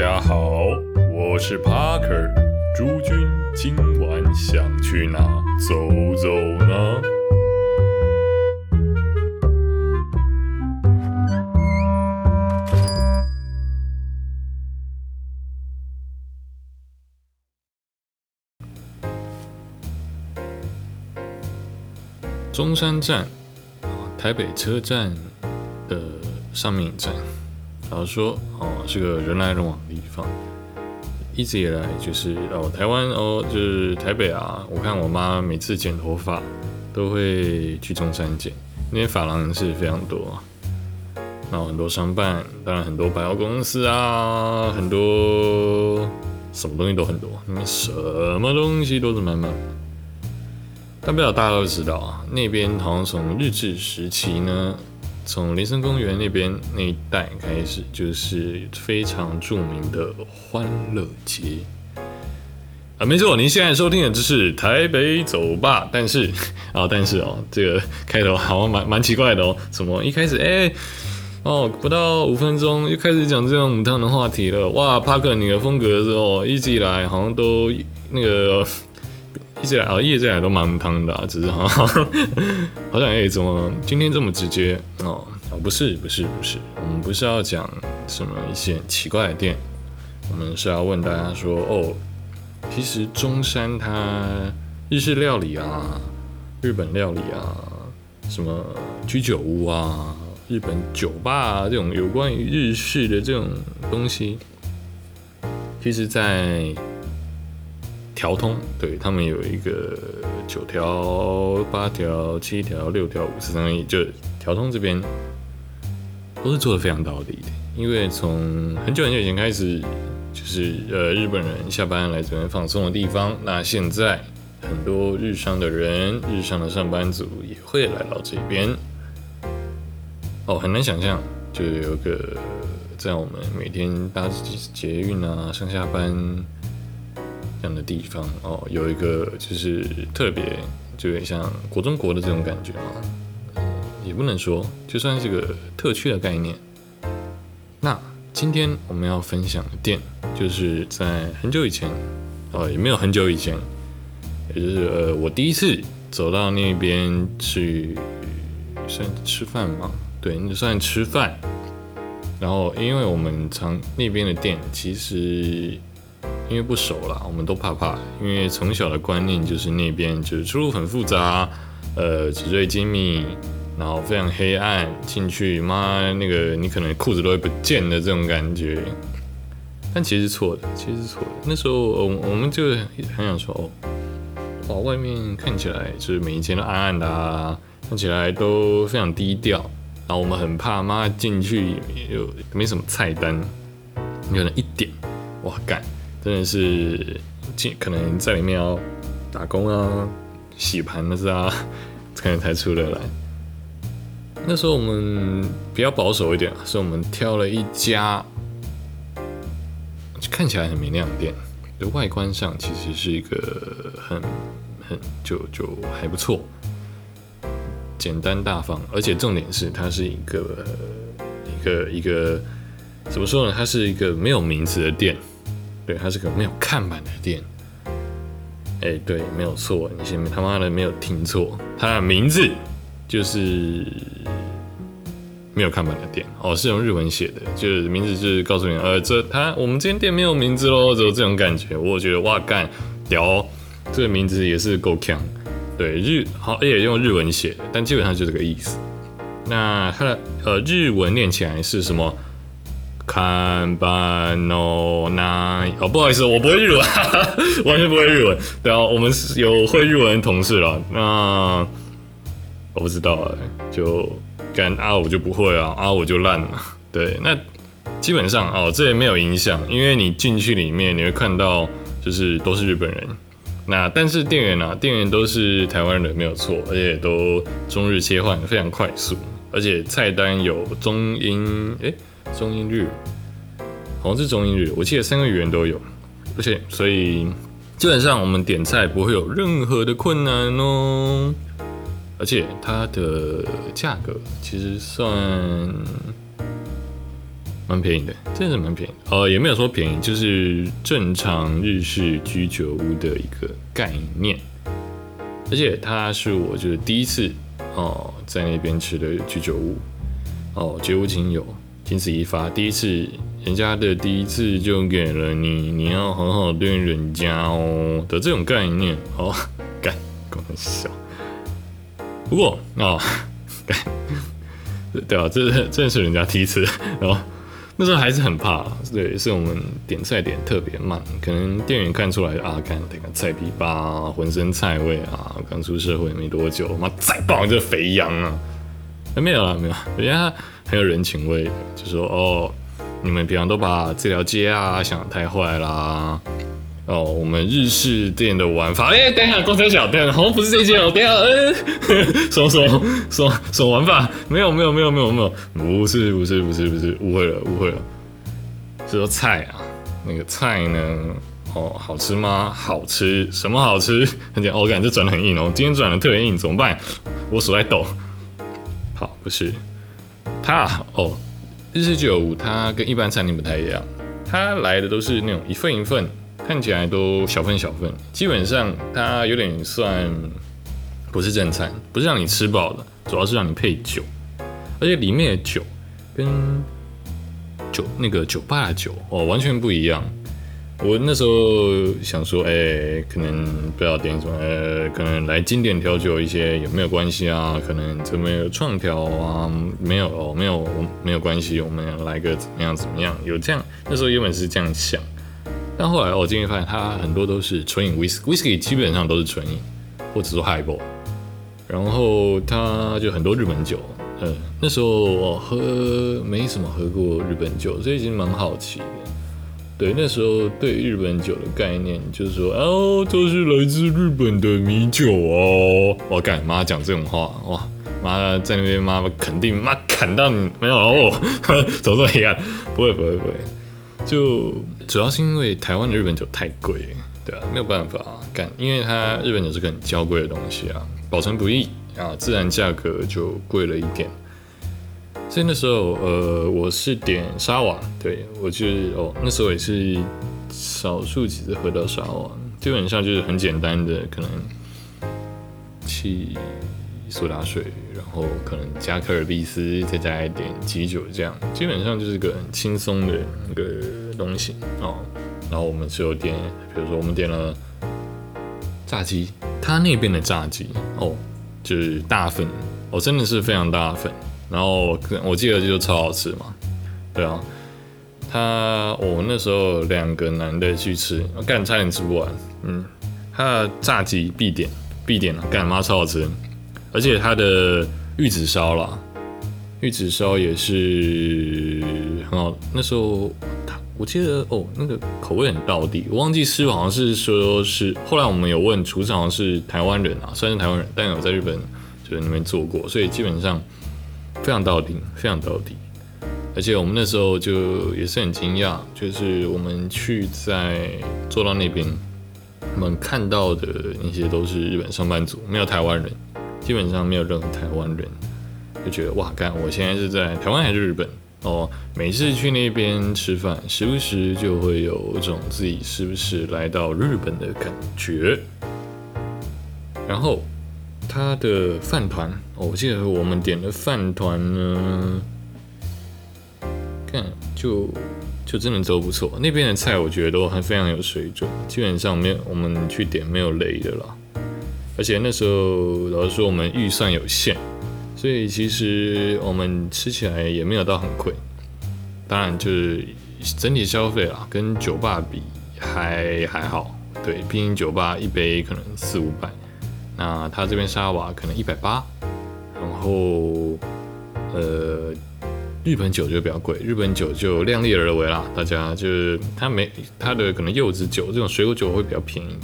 家好，我是 Parker。诸君今晚想去哪走走呢？中山站，台北车站的上面一站。然后说，哦，是个人来人往的地方。一直以来就是哦，台湾哦，就是台北啊。我看我妈每次剪头发都会去中山剪，那边发廊是非常多。然后很多商办，当然很多百货公司啊，很多什么东西都很多，那边什么东西都是满满。但不知道大家都知道啊，那边好像从日治时期呢。从林森公园那边那一带开始，就是非常著名的欢乐街啊，没错，您现在收听的就是台北走吧。但是 啊，但是哦，这个开头好像蛮蛮奇怪的哦。什么一开始哎哦，不到五分钟又开始讲这种母汤的话题了。哇，帕克，你的风格是哦，一直以来好像都那个。一直来啊，一直来都蛮汤的，只是 好像好像哎，怎么今天这么直接哦？哦，不是不是不是，我们不是要讲什么一些奇怪的店，我们是要问大家说哦，其实中山它日式料理啊，日本料理啊，什么居酒屋啊，日本酒吧啊，这种有关于日式的这种东西，其实，在。条通对他们有一个九条、八条、七条、六条、五十三亿，就条通这边都是做的非常到底的。因为从很久很久以前开始，就是呃日本人下班来这边放松的地方。那现在很多日商的人、日商的上班族也会来到这边。哦，很难想象，就有个在我们每天搭捷运啊上下班。这样的地方哦，有一个就是特别，就有点像国中国的这种感觉嘛，也不能说，就算是个特区的概念。那今天我们要分享的店，就是在很久以前，哦，也没有很久以前，也就是呃，我第一次走到那边去算吃饭嘛，对，那算吃饭。然后，因为我们常那边的店其实。因为不熟了，我们都怕怕。因为从小的观念就是那边就是出入很复杂，呃，纸醉金迷，然后非常黑暗，进去妈那个你可能裤子都会不见的这种感觉。但其实错的，其实是错的。那时候我我们就很想说，哦，哇，外面看起来就是每一间都暗暗的，啊，看起来都非常低调。然后我们很怕妈进去又没什么菜单，你可能一点，哇干！真的是进可能在里面要打工啊、洗盘子啊，可能才出得来。那时候我们比较保守一点，所以我们挑了一家看起来很明亮的店，的外观上其实是一个很很就就还不错，简单大方，而且重点是它是一个一个一个怎么说呢？它是一个没有名字的店。对，它是个没有看板的店。哎，对，没有错，你先他妈的没有听错，它的名字就是没有看板的店哦，是用日文写的，就是名字就是告诉你，呃，这它我们这间店没有名字喽，只有这种感觉。我觉得哇干屌，这个名字也是够强。对，日好，也用日文写的，但基本上就这个意思。那它的呃日文念起来是什么？看板哦，那哦，不好意思，我不会日文，完全不会日文。对啊，我们是有会日文的同事了。那我不知道哎，就干啊，我就不会啊，啊，我就烂了。对，那基本上哦，这也没有影响，因为你进去里面你会看到，就是都是日本人。那但是店员啊，店员都是台湾人，没有错，而且都中日切换非常快速，而且菜单有中英哎。中英日，好像是中英日，我记得三个语言都有，而且所以基本上我们点菜不会有任何的困难哦，而且它的价格其实算蛮便宜的，真的是蛮便宜。呃，也没有说便宜，就是正常日式居酒屋的一个概念。而且它是我就是第一次哦，在那边吃的居酒屋哦，绝无仅有，仅此一发。第一次，人家的第一次就给了你，你要好好对人家哦的这种概念哦，干，搞笑。不过哦，干，对啊，这这是人家第一次，然后。那时候还是很怕，对，是我们点菜点特别慢，可能店员看出来啊，看这个菜皮巴，浑身菜味啊，刚出社会没多久，妈再爆这肥羊啊，没有了没有，人家很有人情味，就说哦，你们平常都把这条街啊想太坏啦。哦，我们日式店的玩法，哎，等一下，公车小店好像不是这间哦，等一下，嗯，什么什么什么什么玩法？没有没有没有没有没有，不是不是不是不是，误会了误会了，是说菜啊，那个菜呢，哦，好吃吗？好吃，什么好吃？很简单，我感觉转的很硬哦，今天转的特别硬，怎么办？我手在抖。好，不是，它哦，日式酒它跟一般餐厅不太一样，它来的都是那种一份一份。看起来都小份小份，基本上它有点算不是正餐，不是让你吃饱的，主要是让你配酒，而且里面的酒跟酒那个酒吧的酒哦完全不一样。我那时候想说，哎，可能不要点什么，呃，可能来经典调酒一些有没有关系啊？可能怎么有创调啊？没有哦，没有没有关系，我们来个怎么样怎么样？有这样，那时候原本是这样想。但后来我今天发现，它很多都是纯饮，whisky，whisky 基本上都是纯饮，或者说 highball。然后它就很多日本酒，呃，那时候我喝没什么喝过日本酒，所以已经蛮好奇的。对，那时候对日本酒的概念就是说，哦，都是来自日本的米酒哦。我干妈讲这种话，哇，妈在那边妈肯定妈砍到你没有哦，怎么这么黑暗？不会不会不会。就主要是因为台湾的日本酒太贵，对啊，没有办法干，因为它日本酒是个很娇贵的东西啊，保存不易啊，自然价格就贵了一点。所以那时候，呃，我是点沙瓦，对我就是哦，那时候也是少数几次喝到沙瓦，基本上就是很简单的，可能气。苏打水，然后可能加可尔必斯，再加一点鸡酒，这样基本上就是个很轻松的一个东西哦。然后我们是有点，比如说我们点了炸鸡，他那边的炸鸡哦，就是大份哦，真的是非常大份。然后我记得就超好吃嘛，对啊。他我那时候两个男的去吃，干差点吃不完。嗯，他的炸鸡必点必点了，干妈超好吃。而且它的玉子烧啦，玉子烧也是很好。那时候他我记得哦，那个口味很到底。我忘记师傅好像是说是后来我们有问厨师，好像是台湾人啊，算是台湾人，但有在日本就是那边做过，所以基本上非常到底，非常到底。而且我们那时候就也是很惊讶，就是我们去在坐到那边，我们看到的那些都是日本上班族，没有台湾人。基本上没有任何台湾人，就觉得哇，干！我现在是在台湾还是日本？哦，每次去那边吃饭，时不时就会有一种自己是不是来到日本的感觉。然后他的饭团，我记得我们点的饭团呢，看就就真的都不错。那边的菜我觉得都还非常有水准，基本上没有我们去点没有雷的啦。而且那时候老实说，我们预算有限，所以其实我们吃起来也没有到很贵。当然，就是整体消费啊，跟酒吧比还还好。对，毕竟酒吧一杯可能四五百，那他这边沙瓦可能一百八。然后，呃，日本酒就比较贵，日本酒就量力而为啦。大家就是它没它的可能柚子酒这种水果酒会比较便宜。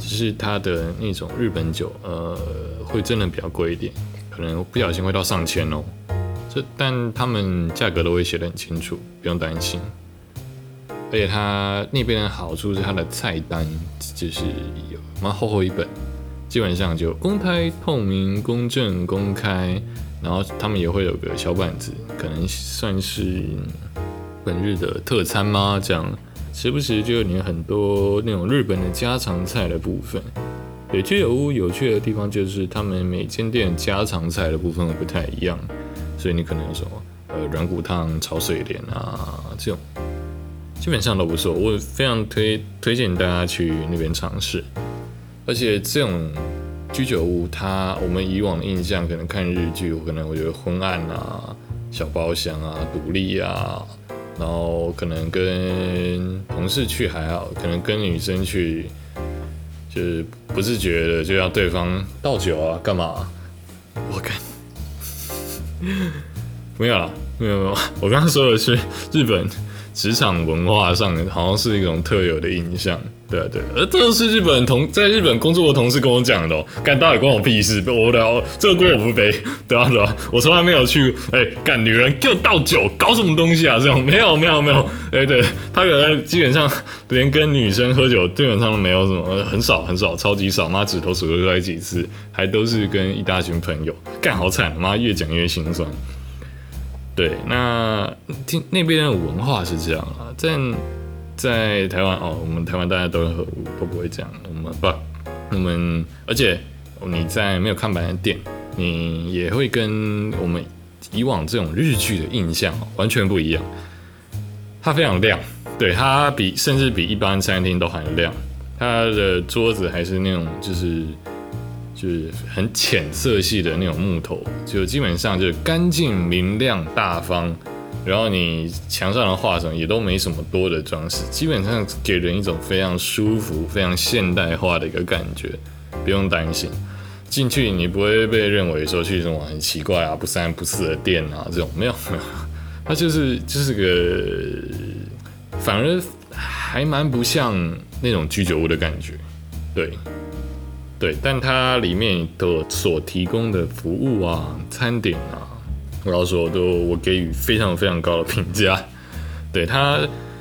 只是它的那种日本酒，呃，会真的比较贵一点，可能不小心会到上千哦。这但他们价格都会写得很清楚，不用担心。而且它那边的好处是它的菜单就是有蛮厚厚一本，基本上就公开、透明、公正、公开。然后他们也会有个小板子，可能算是本日的特餐吗？这样时不时就有你很多那种日本的家常菜的部分。对，居酒屋有趣的地方就是他们每间店家常菜的部分会不太一样，所以你可能有什么呃软骨汤、炒水莲啊这种，基本上都不错。我非常推推荐大家去那边尝试，而且这种。居酒屋，它我们以往的印象可能看日剧，可能我觉得昏暗啊、小包厢啊、独立啊，然后可能跟同事去还好，可能跟女生去就是不自觉的就要对方倒酒啊，干嘛？我跟，没有了，没有没有，我刚刚说的是日本职场文化上好像是一种特有的印象。对啊对，而这是日本同在日本工作的同事跟我讲的哦，干到底关我屁事？我聊这个锅我不背，对啊对啊，我从来没有去哎干女人就倒酒搞什么东西啊？这种没有没有没有，哎对，他可能基本上连跟女生喝酒基本上都没有什么，很少很少，超级少，妈指头数得出来几次，还都是跟一大群朋友干，好惨，妈越讲越心酸。对，那听那边的文化是这样啊，在。在台湾哦，我们台湾大家都会都不会这样，我们不，我们而且你在没有看板的店，你也会跟我们以往这种日剧的印象完全不一样。它非常亮，对它比甚至比一般餐厅都还亮。它的桌子还是那种就是就是很浅色系的那种木头，就基本上就是干净明亮大方。然后你墙上的画什么也都没什么多的装饰，基本上给人一种非常舒服、非常现代化的一个感觉，不用担心进去你不会被认为说去什么很奇怪啊、不三不四的店啊这种没有没有，它就是就是个反而还蛮不像那种居酒屋的感觉，对。对，但它里面的所提供的服务啊、餐点啊。我要说，都我给予非常非常高的评价。对他，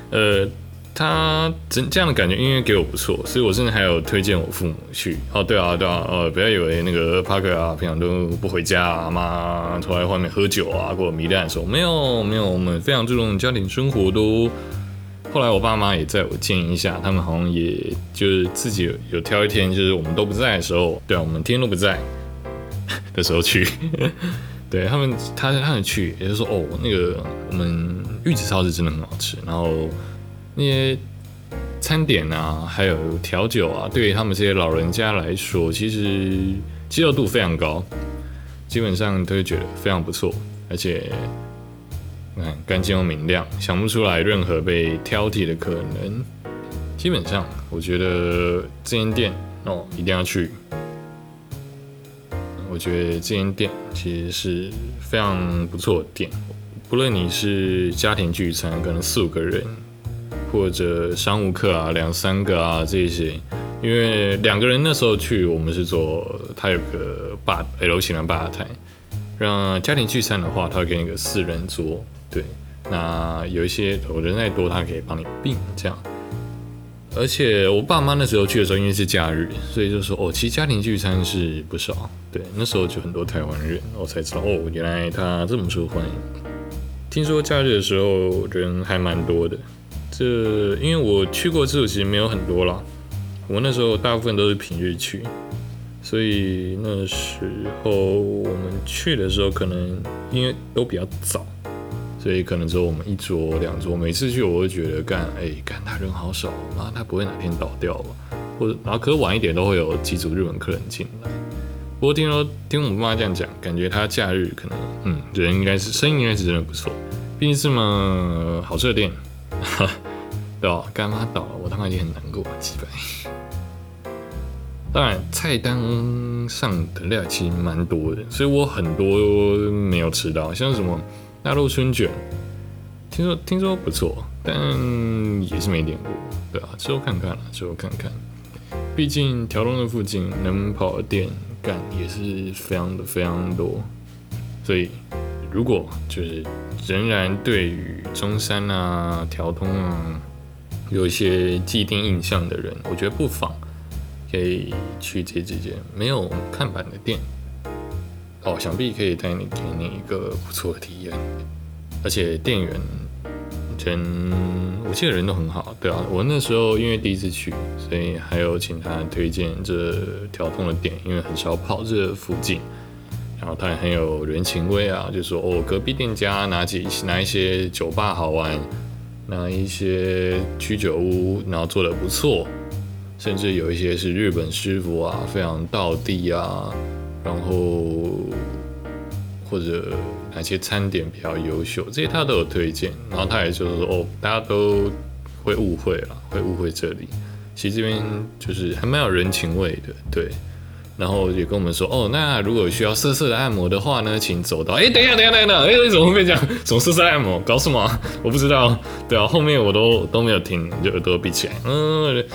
呃，他这这样的感觉，因为给我不错，所以我甚至还有推荐我父母去。哦，对啊，对啊，呃，不要以为那个帕克啊，平常都不回家啊，妈出来外面喝酒啊，或者糜烂的时候，没有没有，我们非常注重家庭生活都。后来我爸妈也在我建议下，他们好像也就是自己有挑一天，就是我们都不在的时候，对啊，我们天天都不在的时候去。对他们，他他们去，也就是说，哦，那个我们玉子烧是真的很好吃，然后那些餐点啊，还有调酒啊，对于他们这些老人家来说，其实接受度非常高，基本上都会觉得非常不错，而且看干净又明亮，想不出来任何被挑剔的可能。基本上，我觉得这间店哦，一定要去。我觉得这间店其实是非常不错的店，不论你是家庭聚餐，可能四五个人，或者商务客啊，两三个啊这些，因为两个人那时候去，我们是做它有个吧 L 型的吧台，让家庭聚餐的话，他会给你个四人桌，对，那有一些我人再多，他可以帮你并这样。而且我爸妈那时候去的时候，因为是假日，所以就说哦，其实家庭聚餐是不少。对，那时候就很多台湾人，我才知道哦，原来他这么受欢迎。听说假日的时候人还蛮多的，这因为我去过之后其实没有很多啦。我那时候大部分都是平日去，所以那时候我们去的时候可能因为都比较早。所以可能只有我们一桌两桌，每次去我会觉得干，哎，干他人好少，然后他不会哪天倒掉吧？或者然后可是晚一点都会有几组日本客人进来。不过听说听我妈这样讲，感觉他假日可能嗯人应该是生意应该是真的不错，毕竟是么好吃的店，对吧？干妈倒了，我他妈已经很难过了，几百。当然菜单上的料其实蛮多的，所以我很多没有吃到，像什么。大陆春卷，听说听说不错，但也是没点过，对啊，之后看看了，之后看看。毕竟条东的附近能跑的店干也是非常的非常多，所以如果就是仍然对于中山啊、条通啊有一些既定印象的人，我觉得不妨可以去这几间没有看板的店。哦，想必可以带你给你一个不错的体验，而且店员全，我记得人都很好，对啊，我那时候因为第一次去，所以还有请他推荐这条通的店，因为很少跑这附近，然后他也很有人情味啊，就说哦，隔壁店家哪几哪一些酒吧好玩，哪一些居酒屋，然后做的不错，甚至有一些是日本师傅啊，非常道地啊，然后或者。哪些餐点比较优秀，这些他都有推荐。然后他也就是说，哦，大家都会误会了，会误会这里。其实这边就是还蛮有人情味的，对。然后也跟我们说，哦，那如果需要色色的按摩的话呢，请走到。哎，等一下，等一下，等一下，哎，怎么会这样？什么色色按摩？搞什么？我不知道。对啊，后面我都都没有听，就耳朵闭起来。嗯，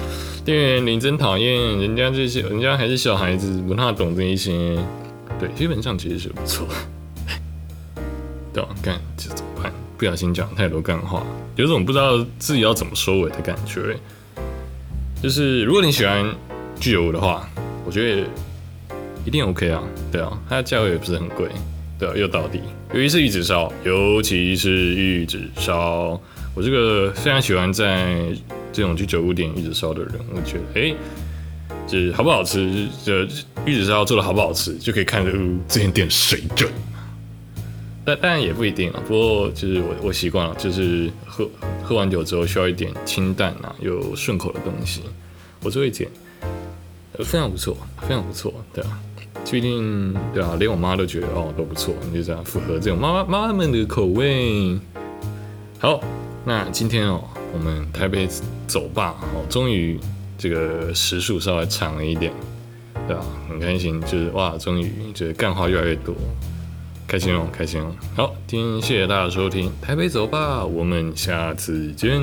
店员你真讨厌，人家这些，人家还是小孩子，不太懂这一些。对，基本上其实是不错。干这怎么办？不小心讲太多干话，有种不知道自己要怎么收尾的感觉。就是如果你喜欢具有的话，我觉得一定 OK 啊。对啊，它的价位也不是很贵，对啊，又到底。尤其是玉子烧，尤其是玉子烧，我这个非常喜欢在这种居酒屋点玉子烧的人，我觉得哎，就是好不好吃，这玉子烧做的好不好吃，就可以看出这间店水准。但但也不一定啊，不过就是我我习惯了，就是喝喝完酒之后需要一点清淡啊又顺口的东西，我就会点，非常不错，非常不错，对啊，不一定对啊，连我妈都觉得哦都不错，你就这样符合这种妈妈妈妈们的口味。好，那今天哦，我们台北走吧哦，终于这个时数稍微长了一点，对吧，很开心，就是哇，终于就是干话越来越多。开心哦，开心哦！好，今天谢谢大家收听《台北走吧》，我们下次见。